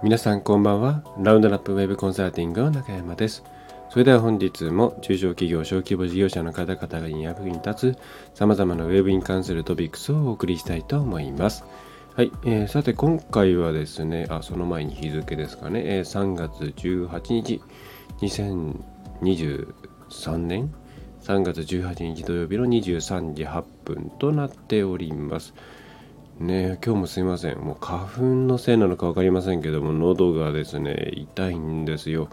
皆さんこんばんは。ラウンドナップウェブコンサルティングの中山です。それでは本日も中小企業、小規模事業者の方々に役に立つ様々なウェブに関するトピックスをお送りしたいと思います。はい、えー、さて今回はですね、あ、その前に日付ですかね、えー、3月18日、2023年3月18日土曜日の23時8分となっております。ね今日もすいません。もう花粉のせいなのか分かりませんけども喉がですね痛いんですよ、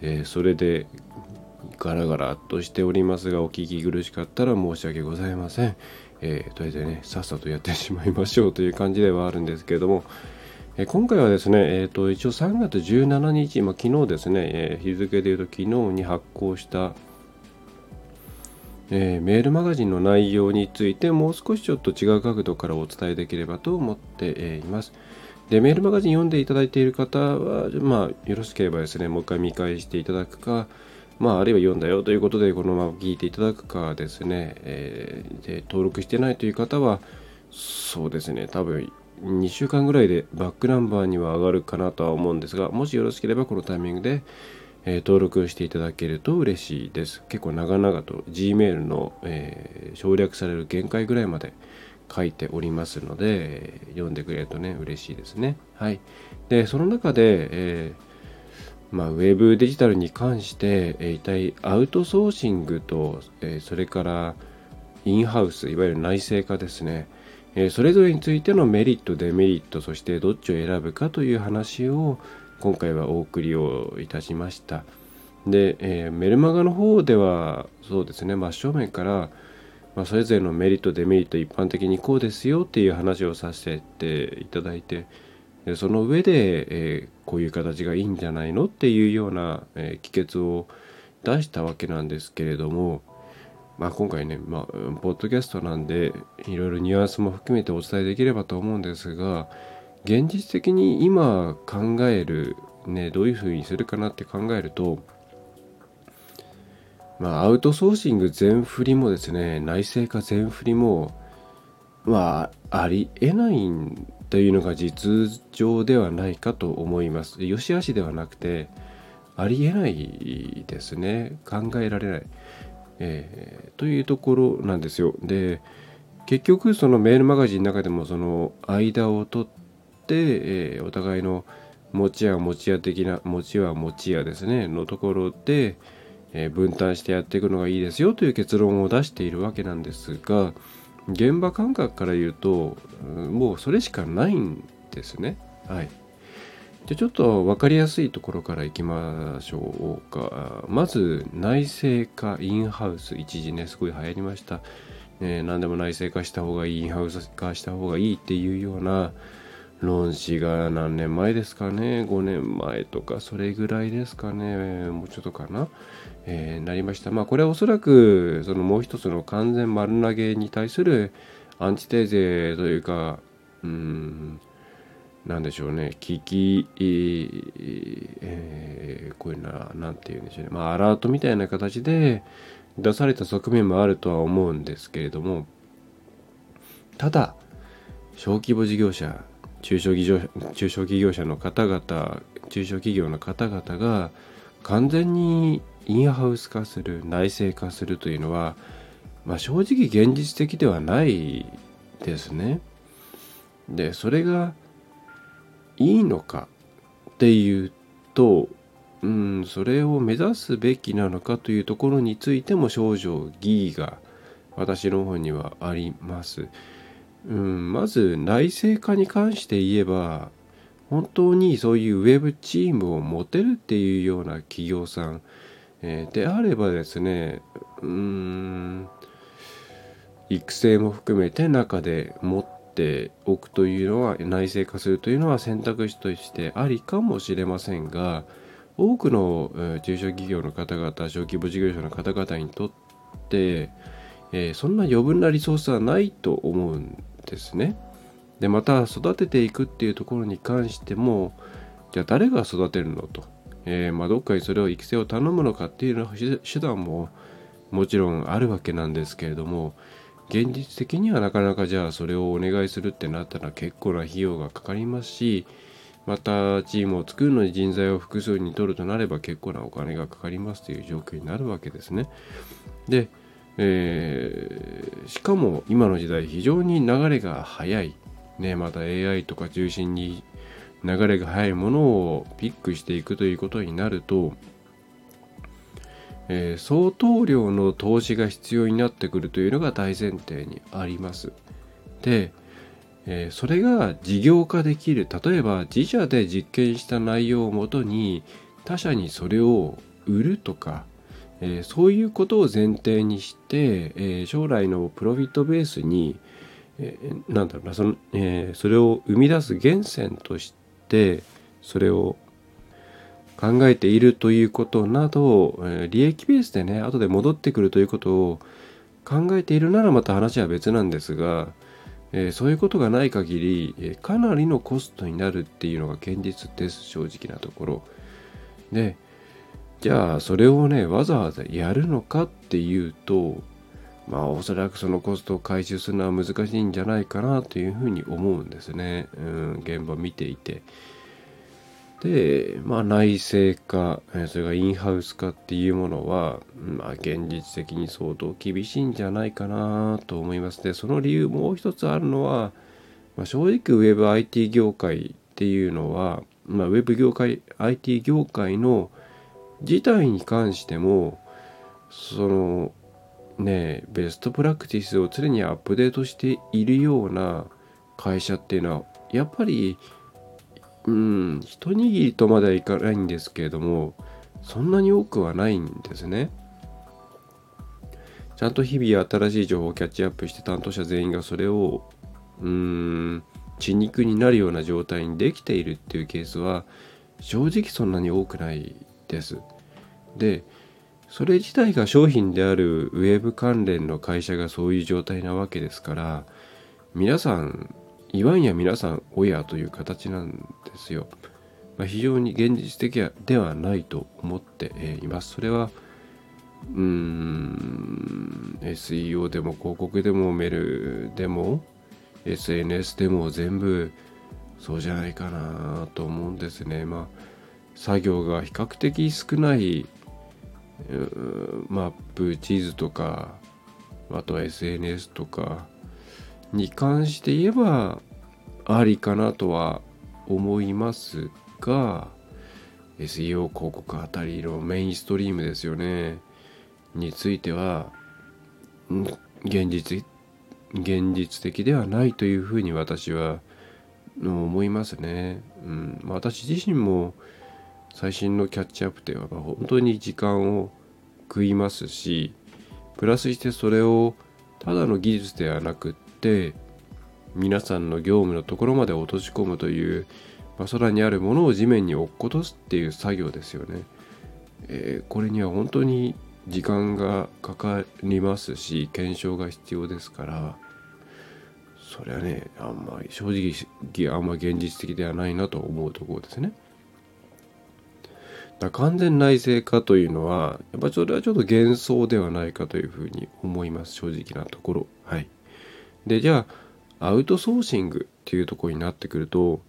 えー、それでガラガラっとしておりますがお聞き苦しかったら申し訳ございません、えー、とりあえずねさっさとやってしまいましょうという感じではあるんですけれども、えー、今回はですね、えーと、一応3月17日、まあ、昨日ですね、え、日付でいうと昨日に発行したえー、メールマガジンの内容についてもう少しちょっと違う角度からお伝えできればと思っています。で、メールマガジン読んでいただいている方は、まあ、よろしければですね、もう一回見返していただくか、まあ、あるいは読んだよということで、このまま聞いていただくかですね、えー、で登録してないという方は、そうですね、多分2週間ぐらいでバックナンバーには上がるかなとは思うんですが、もしよろしければこのタイミングで、え、登録していただけると嬉しいです。結構長々と Gmail の、えー、省略される限界ぐらいまで書いておりますので、読んでくれるとね、嬉しいですね。はい。で、その中で、えー、まあ、ウェブデジタルに関して、えー、一体アウトソーシングと、え、それからインハウス、いわゆる内製化ですね。え、それぞれについてのメリット、デメリット、そしてどっちを選ぶかという話を、今回はお送りをいたしました。で、えー、メルマガの方ではそうですね真正面から、まあ、それぞれのメリットデメリット一般的にこうですよっていう話をさせていただいてでその上で、えー、こういう形がいいんじゃないのっていうような、えー、帰結を出したわけなんですけれども、まあ、今回ね、まあ、ポッドキャストなんでいろいろニュアンスも含めてお伝えできればと思うんですが現実的に今考える、ね、どういうふうにするかなって考えると、まあ、アウトソーシング全振りもですね、内製化全振りも、まあ、ありえないというのが実情ではないかと思います。よしあしではなくて、ありえないですね。考えられない。えー、というところなんですよ。で、結局そのメールマガジンの中でもその間を取って、えー、お互いの持ち屋持ち屋的な持ちは持ち屋ですねのところで、えー、分担してやっていくのがいいですよという結論を出しているわけなんですが現場感覚から言うともうそれしかないんですね。はい。じゃちょっと分かりやすいところからいきましょうか。まず内製化インハウス一時ねすごい流行りました。ね、何でも内製化した方がいいインハウス化した方がいいっていうような論旨が何年前ですかね？5年前とかそれぐらいですかね？もうちょっとかな、えー、なりました。まあこれはおそらくそのもう一つの完全丸投げに対するアンチテーゼというかうんなんでしょうね。危機、えー、こういうのは何て言うんでしょうね。まあアラートみたいな形で出された側面もあるとは思うんですけれども。ただ小規模事業者中小企業中小企業者の方々中小企業の方々が完全にインハウス化する内製化するというのは、まあ、正直現実的ではないですね。でそれがいいのかっていうとうんそれを目指すべきなのかというところについても少々疑義が私の方にはあります。うん、まず内製化に関して言えば本当にそういうウェブチームを持てるっていうような企業さん、えー、であればですねうん育成も含めて中で持っておくというのは内製化するというのは選択肢としてありかもしれませんが多くの、中小企業の方々小規模事業者の方々にとって、えー、そんな余分なリソースはないと思うんですね。でまた育てていくっていうところに関してもじゃあ誰が育てるのと、えー、まあ、どっかにそれを育成を頼むのかっていうの手段ももちろんあるわけなんですけれども現実的にはなかなかじゃあそれをお願いするってなったら結構な費用がかかりますしまたチームを作るのに人材を複数に取るとなれば結構なお金がかかりますという状況になるわけですね。で、えー、しかも今の時代非常に流れが速い、ね、また AI とか中心に流れが速いものをピックしていくということになると、えー、相当量の投資が必要になってくるというのが大前提にあります。で、えー、それが事業化できる例えば自社で実験した内容をもとに他社にそれを売るとか、えー、そういうことを前提にして、え将来のプロフィットベースに、えなんだろうなその、えそれを生み出す源泉としてそれを考えているということなど、え利益ベースでね後で戻ってくるということを考えているならまた話は別なんですが、え、そういうことがない限り、え、かなりのコストになるっていうのが現実です正直なところ。でじゃあそれをねわざわざやるのかっていうとまあおそらくそのコストを回収するのは難しいんじゃないかなというふうに思うんですね、うん、現場見ていて。で、まあ、内製化、それがインハウス化っていうものは、まあ、現実的に相当厳しいんじゃないかなと思います。でその理由もう一つあるのは、まあ、正直ウェブ IT 業界っていうのは、まあ、ウェブ業界 IT 業界の自体に関してもそのねベストプラクティスを常にアップデートしているような会社っていうのはやっぱりうん一握りとまではいかないんですけれどもそんなに多くはないんですね。ちゃんと日々新しい情報をキャッチアップして担当者全員がそれをうん血肉になるような状態にできているっていうケースは正直そんなに多くないです。でそれ自体が商品であるウェブ関連の会社がそういう状態なわけですから皆さん言わんや皆さん親という形なんですよ。まあ、非常に現実的ではないと思っています。それはうーん SEO でも広告でもメールでも SNS でも全部そうじゃないかなと思うんですね。まあ作業が比較的少ないマップ地図とかあとは SNS とかに関して言えばありかなとは思いますが SEO 広告あたりのメインストリームですよねについては現実現実的ではないというふうに私は思いますね。うん、私自身も最新のキャッチアップでは本当に時間を食いますしプラスしてそれをただの技術ではなくって皆さんの業務のところまで落とし込むという、まあ、空にあるものを地面に落っことすっていう作業ですよね。えー、これには本当に時間がかかりますし検証が必要ですからそれはねあんまり正直あんま現実的ではないなと思うところですね。だ完全内製化というのはやっぱそれはちょっと幻想ではないかというふうに思います正直なところ。はい。でじゃあアウトソーシングっていうところになってくると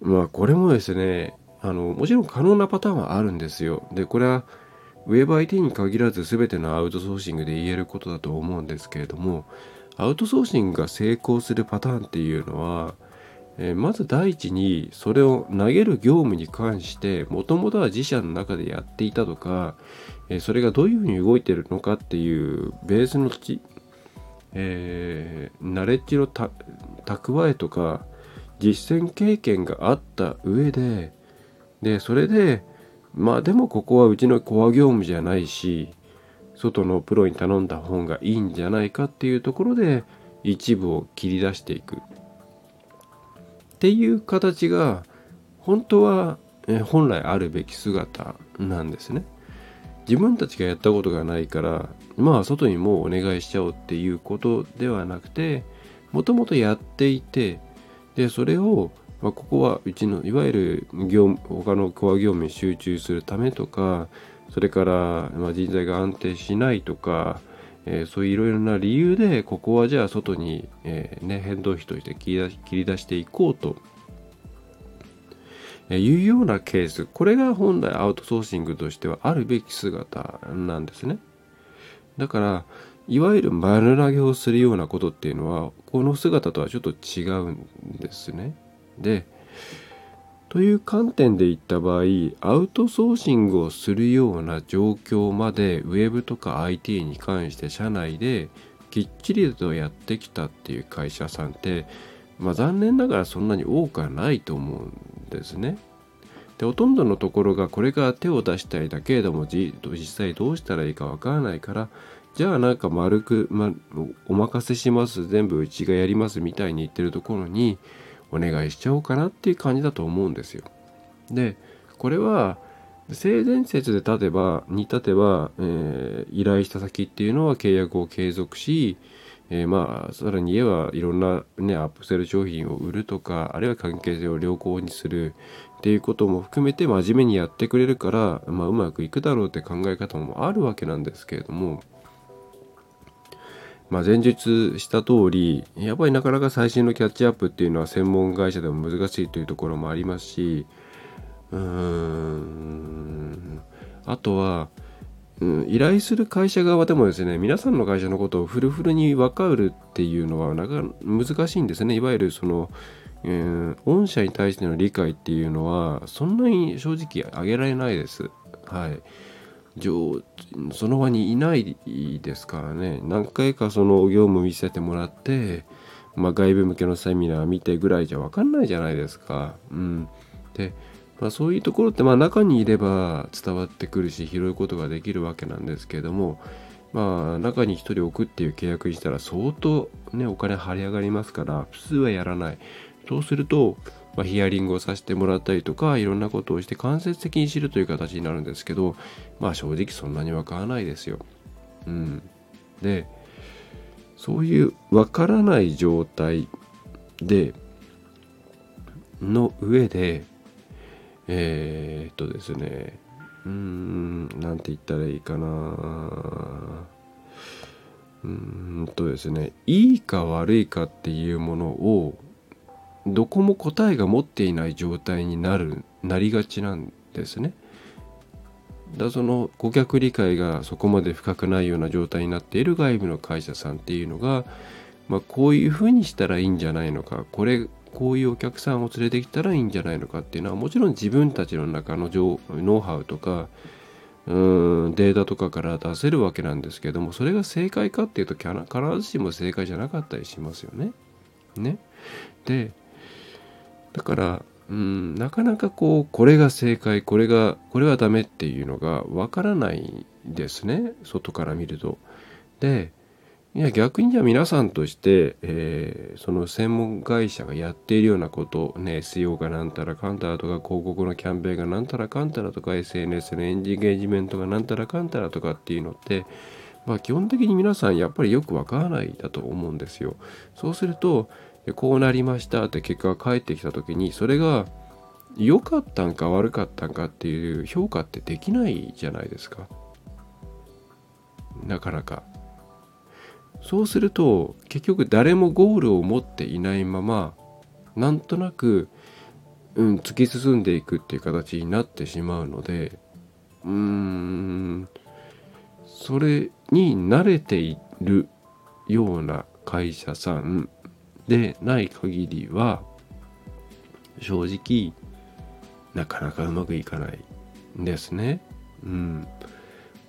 まあこれもですねあのもちろん可能なパターンはあるんですよでこれは WebIT に限らず全てのアウトソーシングで言えることだと思うんですけれどもアウトソーシングが成功するパターンっていうのは、え、まず第一にそれを投げる業務に関してもともとは自社の中でやっていたとか、え、それがどういうふうに動いてるのかっていうベースの土えー、ナレッジの蓄えとか実践経験があった上ででそれでまあでもここはうちのコア業務じゃないし外のプロに頼んだ方がいいんじゃないかっていうところで一部を切り出していく。っていう形が本当は本来あるべき姿なんですね。自分たちがやったことがないからまあ外にもうお願いしちゃおうっていうことではなくてもともとやっていてでそれを、まあ、ここはうちのいわゆる業務他のコア業務に集中するためとかそれから、ま、人材が安定しないとか、えー、そういういろいろな理由でここはじゃあ外に、えー、ね、変動費として切り出し切り出していこうというようなケース。これが本来アウトソーシングとしてはあるべき姿なんですね。だからいわゆる丸投げをするようなことっていうのはこの姿とはちょっと違うんですね。でという観点で言った場合アウトソーシングをするような状況までウェブとか IT に関して社内できっちりとやってきたっていう会社さんってまあ残念ながらそんなに多くはないと思うんですね。でほとんどのところがこれから手を出したいだけれども実際どうしたらいいかわからないからじゃあなんか丸く、ま、お任せします全部うちがやりますみたいに言ってるところにお願いしちゃおうかなっていう感じだと思うんですよ。でこれは性善説で立てばに立てば、えー、依頼した先っていうのは契約を継続し、えー、まあさらに言えばいろんなねアップセル商品を売るとかあるいは関係性を良好にするっていうことも含めて真面目にやってくれるから、まあ、うまくいくだろうって考え方もあるわけなんですけれどもまあ、前述した通りやっぱりなかなか最新のキャッチアップっていうのは専門会社でも難しいというところもありますしうーんあとは、うん、依頼する会社側でもですね皆さんの会社のことをフルフルに分かるっていうのはなかなか難しいんですねいわゆるその、えー、御社に対しての理解っていうのはそんなに正直上げられないです。はいその場にいないですからね何回かその業務見せてもらって、まあ、外部向けのセミナー見てぐらいじゃ分かんないじゃないですか。うん、で、まあ、そういうところってまあ中にいれば伝わってくるし拾うことができるわけなんですけれどもまあ中に1人置くっていう契約にしたら相当ねお金張り上がりますから普通はやらない。そうするとまあ、ヒアリングをさせてもらったりとかいろんなことをして間接的に知るという形になるんですけどまあ正直そんなにわからないですよ。うん、でそういうわからない状態での上でえー、っとですねうーんなんて言ったらいいかなうーんとですねいいか悪いかっていうものをどこも答えが持っていない状態になるなりがちなんですね。だその顧客理解がそこまで深くないような状態になっている外部の会社さんっていうのが、まあ、こういうふうにしたらいいんじゃないのかこれこういうお客さんを連れてきたらいいんじゃないのかっていうのはもちろん自分たちの中のノウハウとかうんデータとかから出せるわけなんですけどもそれが正解かっていうと必ずしも正解じゃなかったりしますよね。ねでだからうんなかなかこうこれが正解これがこれはダメっていうのがわからないですね外から見ると。でいや逆にじゃあ皆さんとして、えー、その専門会社がやっているようなことね SEO がなんたらかんたらとか広告のキャンペーンがなんたらかんたらとか SNS のエンジンゲージメントがなんたらかんたらとかっていうのってまあ基本的に皆さんやっぱりよくわからないだと思うんですよ。そうするとでこうなりましたって結果が返ってきた時にそれが良かったんか悪かったんかっていう評価ってできないじゃないですか。なかなか。そうすると結局誰もゴールを持っていないままなんとなく、うん、突き進んでいくっていう形になってしまうのでうーんそれに慣れているような会社さんでない限りは正直なかなかうまくいかないんですね。うん。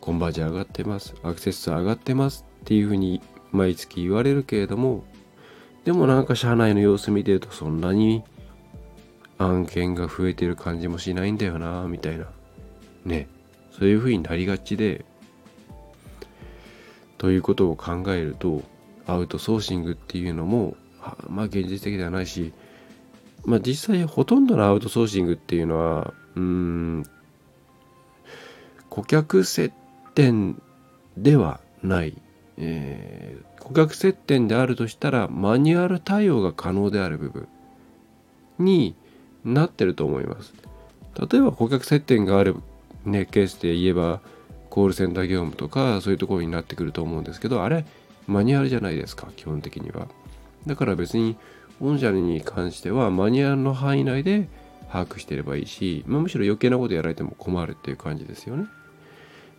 コンバージョン上がってます。アクセス数上がってますっていうふうに毎月言われるけれどもでもなんか社内の様子見てるとそんなに案件が増えてる感じもしないんだよなみたいなねそういうふうになりがちでということを考えるとアウトソーシングっていうのもまあ現実的ではないし、まあ実際ほとんどのアウトソーシングっていうのは、うん、顧客接点ではない。えー、顧客接点であるとしたらマニュアル対応が可能である部分になってると思います。例えば顧客接点がある、ね、ケースで言えばコールセンター業務とかそういうところになってくると思うんですけどあれマニュアルじゃないですか基本的には。だから別に御社に関してはマニュアルの範囲内で把握してればいいし、まあ、むしろ余計なことやられても困るっていう感じですよね。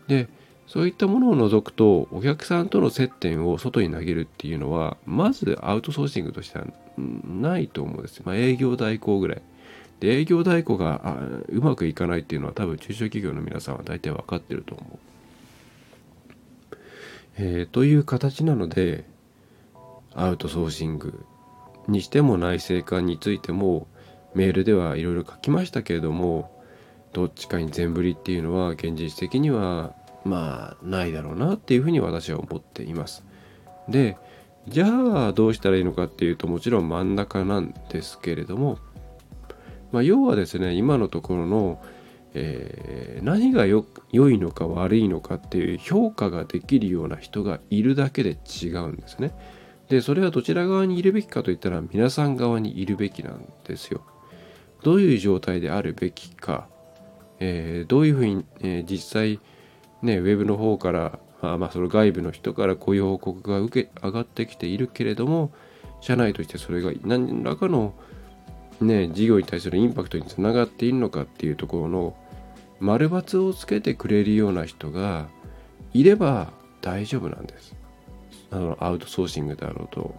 でそういったものを除くとお客さんとの接点を外に投げるっていうのはまずアウトソーシングとしてはないと思うんですよ。まあ、営業代行ぐらい。で営業代行がうまくいかないっていうのは多分中小企業の皆さんは大体分かってると思う。えー、という形なのでアウトソーシングにしても内製化についてもメールではいろいろ書きましたけれどもどっちかに全振りっていうのは現実的にはまあないだろうなっていうふうに私は思っています。でじゃあどうしたらいいのかっていうともちろん真ん中なんですけれども、まあ、要はですね今のところの、えー、何が良いのか悪いのかっていう評価ができるような人がいるだけで違うんですね。でそれはどちら側にいるべきかといったら皆さん側にいるべきなんですよ。どういう状態であるべきか、えー、どういうふうに、えー、実際ねウェブの方からまあ、まあその外部の人からこういう報告が受け上がってきているけれども社内としてそれが何らかのね事業に対するインパクトにつながっているのかっていうところの丸抜をつけてくれるような人がいれば大丈夫なんです。あのアウトソーシングだろうと。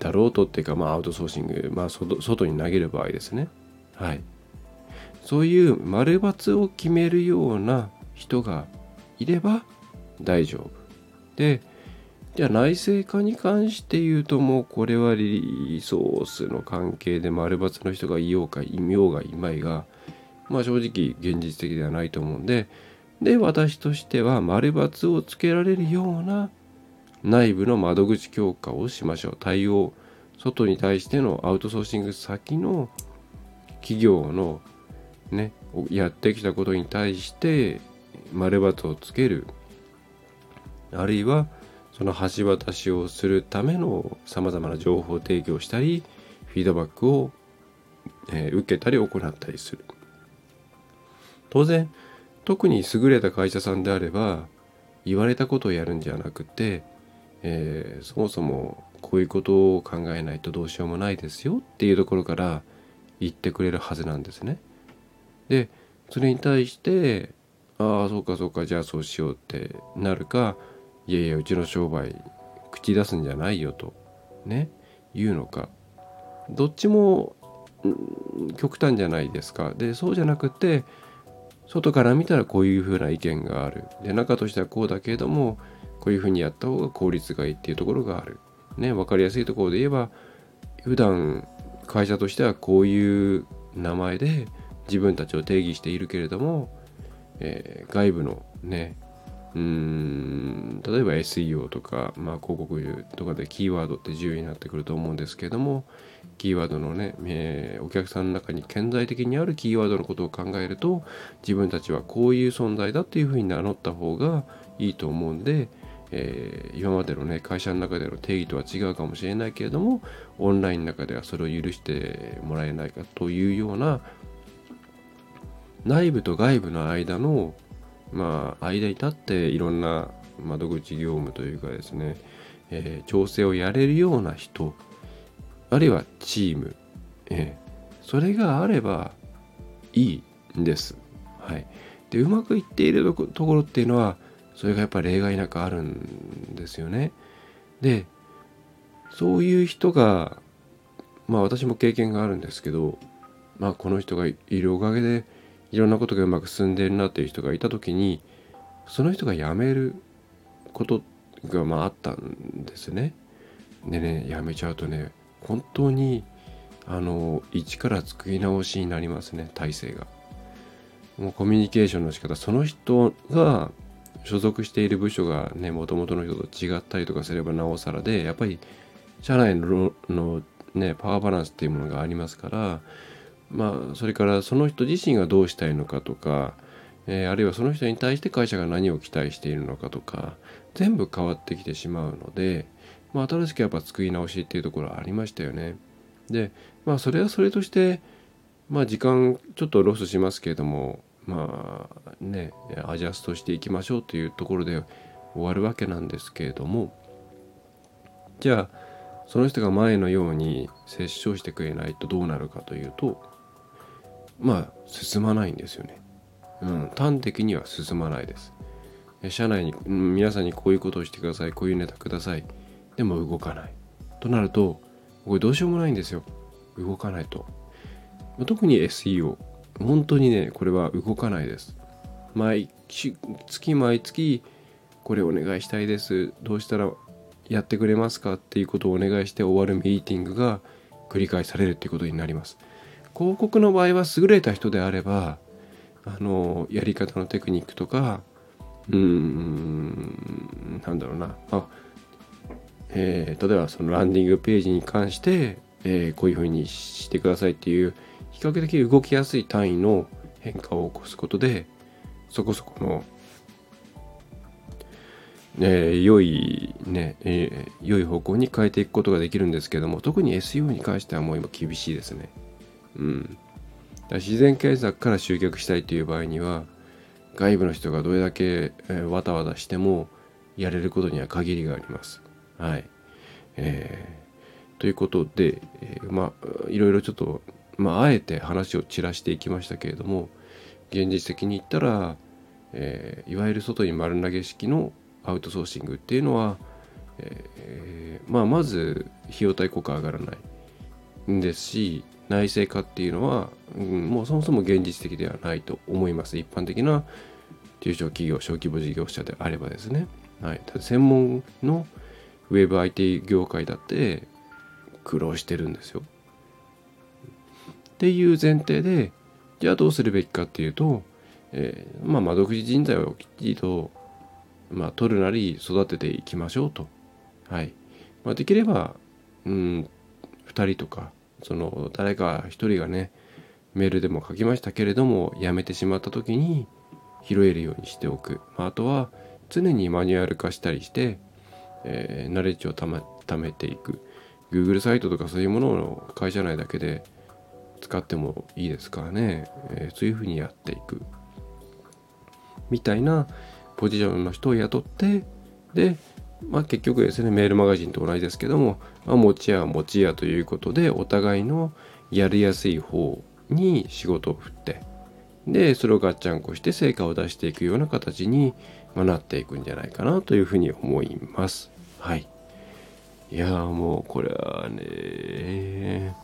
だろうとっていうかまあアウトソーシングまあ外外に投げる場合ですね。はい。そういう丸抜を決めるような人がいれば大丈夫。でじゃあ内製化に関して言うともうこれはリソースの関係で丸抜の人がいようかいようがいまいがまあ正直現実的ではないと思うんでで私としては丸抜をつけられるような内部の窓口強化をしましょう。対応外に対してのアウトソーシング先の企業のねやってきたことに対して丸抜をつける。あるいはその橋渡しをするためのさまざまな情報提供したりフィードバックを、え、受けたり行ったりする。当然特に優れた会社さんであれば言われたことをやるんじゃなくて、えー、そもそもこういうことを考えないとどうしようもないですよっていうところから言ってくれるはずなんですね。でそれに対してああそうかそうかじゃあそうしようってなるかいやいやうちの商売口出すんじゃないよとね言うのかどっちも極端じゃないですかでそうじゃなくて外から見たらこういうふうな意見がある。で中としてはこうだけれどもこういうふうにやった方が効率がいいっていうところがある。ね分かりやすいところで言えば普段会社としてはこういう名前で自分たちを定義しているけれどもえー、外部のねうーん例えば SEO とか、まあ、広告とかでキーワードって重要になってくると思うんですけれどもキーワードのね、えー、お客さんの中に顕在的にあるキーワードのことを考えると自分たちはこういう存在だっていうふうに名乗った方がいいと思うんで、えー、今までのね会社の中での定義とは違うかもしれないけれどもオンラインの中ではそれを許してもらえないかというような内部と外部の間のまあ間に立っていろんな窓口業務というかですね、えー、調整をやれるような人あるいはチーム、えー、それがあればいいんです。はい、でうまくいっているところっていうのはそれがやっぱ例外なくあるんですよね。でそういう人がまあ私も経験があるんですけどまあこの人がいるおかげでいろんなことがうまく進んでるなっていう人がいた時にその人が辞めることがまああったんですね。でね辞めちゃうとね本当にあの一から作り直しになりますね体制が。もうコミュニケーションの仕方その人が所属している部署がねもともとの人と違ったりとかすればなおさらでやっぱり社内ののねパワーバランスっていうものがありますからまあ、それからその人自身がどうしたいのかとか、えー、あるいはその人に対して会社が何を期待しているのかとか全部変わってきてしまうので、まあ、新しくやっぱ作り直しっていうところありましたよね。でまあそれはそれとしてまあ時間ちょっとロスしますけれどもまあねアジャストしていきましょうというところで終わるわけなんですけれどもじゃあその人が前のように接触してくれないとどうなるかというとまあ進まないんですよね。うん、端的には進まないです。社内に、皆さんにこういうことをしてくださいこういうネタくださいでも動かない。となるとこれどうしようもないんですよ。動かないと。特に SEO 本当にねこれは動かないです。毎月毎月これお願いしたいです。どうしたらやってくれますか？っていうことをお願いして終わるミーティングが繰り返されるっていうことになります。広告の場合は優れた人であればあのやり方のテクニックとかうーんなんだろうな。あえー、例えばそのランディングページに関して、えー、こういうふうにしてくださいっていう比較的動きやすい単位の変化を起こすことでそこそこの、えー、良いね、えー、良い方向に変えていくことができるんですけども特に SEO に関してはもう今厳しいですね。うん、自然検索から集客したいという場合には外部の人がどれだけ、え、わたわたしてもやれることには限りがあります。はい。えー、ということで、えー、まあいろいろちょっと、まあ、あえて話を散らしていきましたけれども現実的に言ったら、えー、いわゆる外に丸投げ式のアウトソーシングっていうのは、えー、まあ、まず費用対効果上がらないんですし内製化っていうのは、うん、もうそもそも現実的ではないと思います。一般的な中小企業小規模事業者であればですね、はい、専門のウェブ IT 業界だって苦労してるんですよ。っていう前提でじゃあどうするべきかっていうと、えー、まあ窓口人材をきっちりと、まあ、取るなり育てていきましょうと。はい、まあ、できればうん2人とかその誰か一人がねメールでも書きましたけれども辞めてしまった時に拾えるようにしておく、まあ、あとは常にマニュアル化したりして、えー、ナレッジをため貯めていく。Google サイトとかそういうものを会社内だけで使ってもいいですからね、えー、そういうふうにやっていく。みたいなポジションの人を雇ってでまあ、結局ですねメールマガジンと同じですけども、まあ、持ち屋は持ち屋ということでお互いのやりやすい方に仕事を振ってでそれをガッチャンコして成果を出していくような形に、ま、なっていくんじゃないかなというふうに思います。はい。いやもうこれはね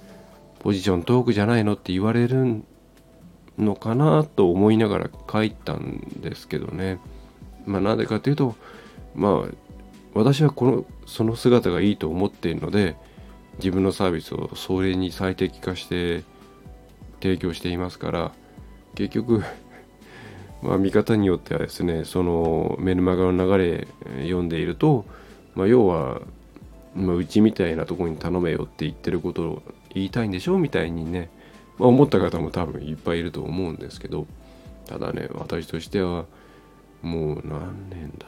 ポジショントークじゃないのって言われるのかなと思いながら書いたんですけどね。まあなんでかというとまあ私はこのその姿がいいと思っているので自分のサービスをそれに最適化して提供していますから結局 まあ見方によってはですねそのメルマガの流れ読んでいると、まあ、要は、まあ、うちみたいなとこに頼めよって言ってることを言いたいんでしょ？うみたいにね、まあ、思った方も多分いっぱいいると思うんですけどただね私としてはもう何年だ？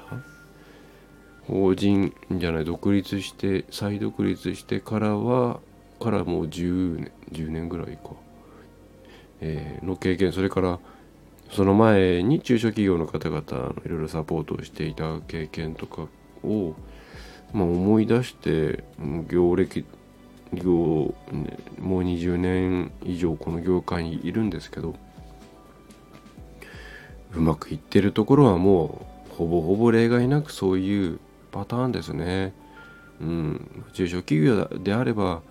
法人じゃない独立して再独立してからはからもう10年10年ぐらいか、えー、の経験それからその前に中小企業の方々いろいろサポートをしていた経験とかを、まあ、思い出して業歴業、ね、もう20年以上この業界にいるんですけどうまくいってるところはもうほぼほぼ例外なくそういうパターンですね。うん、中小企業であれば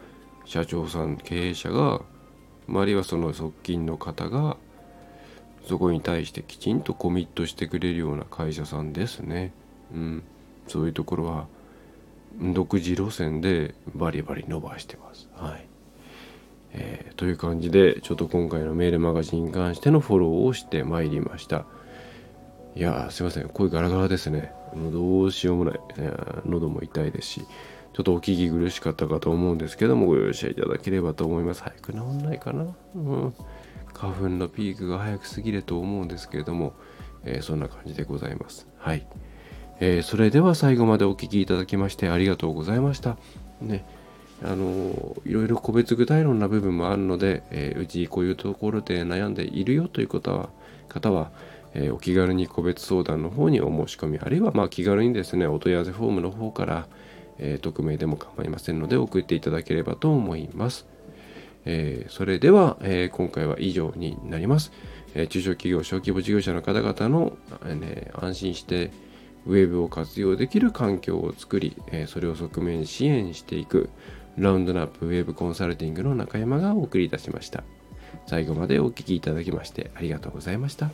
社長さん経営者があるいはその側近の方がそこに対してきちんとコミットしてくれるような会社さんですね。うん、そういうところは独自路線でバリバリ伸ばしてます。はい。えー、という感じでちょっと今回のメールマガジンに関してのフォローをしてまいりました。いやすいません声ガラガラですねどうしようもない、喉も痛いですしちょっとお聞き苦しかったかと思うんですけどもご容赦いただければと思います。早く治んないかな、うん、花粉のピークが早く過ぎると思うんですけれども、えー、そんな感じでございます。はい、えー、それでは最後までお聴きいただきましてありがとうございました。ね。あのいろいろ個別具体論な部分もあるので、えー、うちこういうところで悩んでいるよという方は方はえ、お気軽に個別相談の方にお申し込みあるいはま気軽にですねお問い合わせフォームの方から、えー、匿名でも構いませんので送っていただければと思います。えー、それでは、えー、今回は以上になります。え中小企業、小規模事業者の方々の、ね、安心してウェブを活用できる環境を作り、えそれを側面支援していくラウンドナップウェブコンサルティングの中山がお送りいたしました。最後までお聴きいただきましてありがとうございました。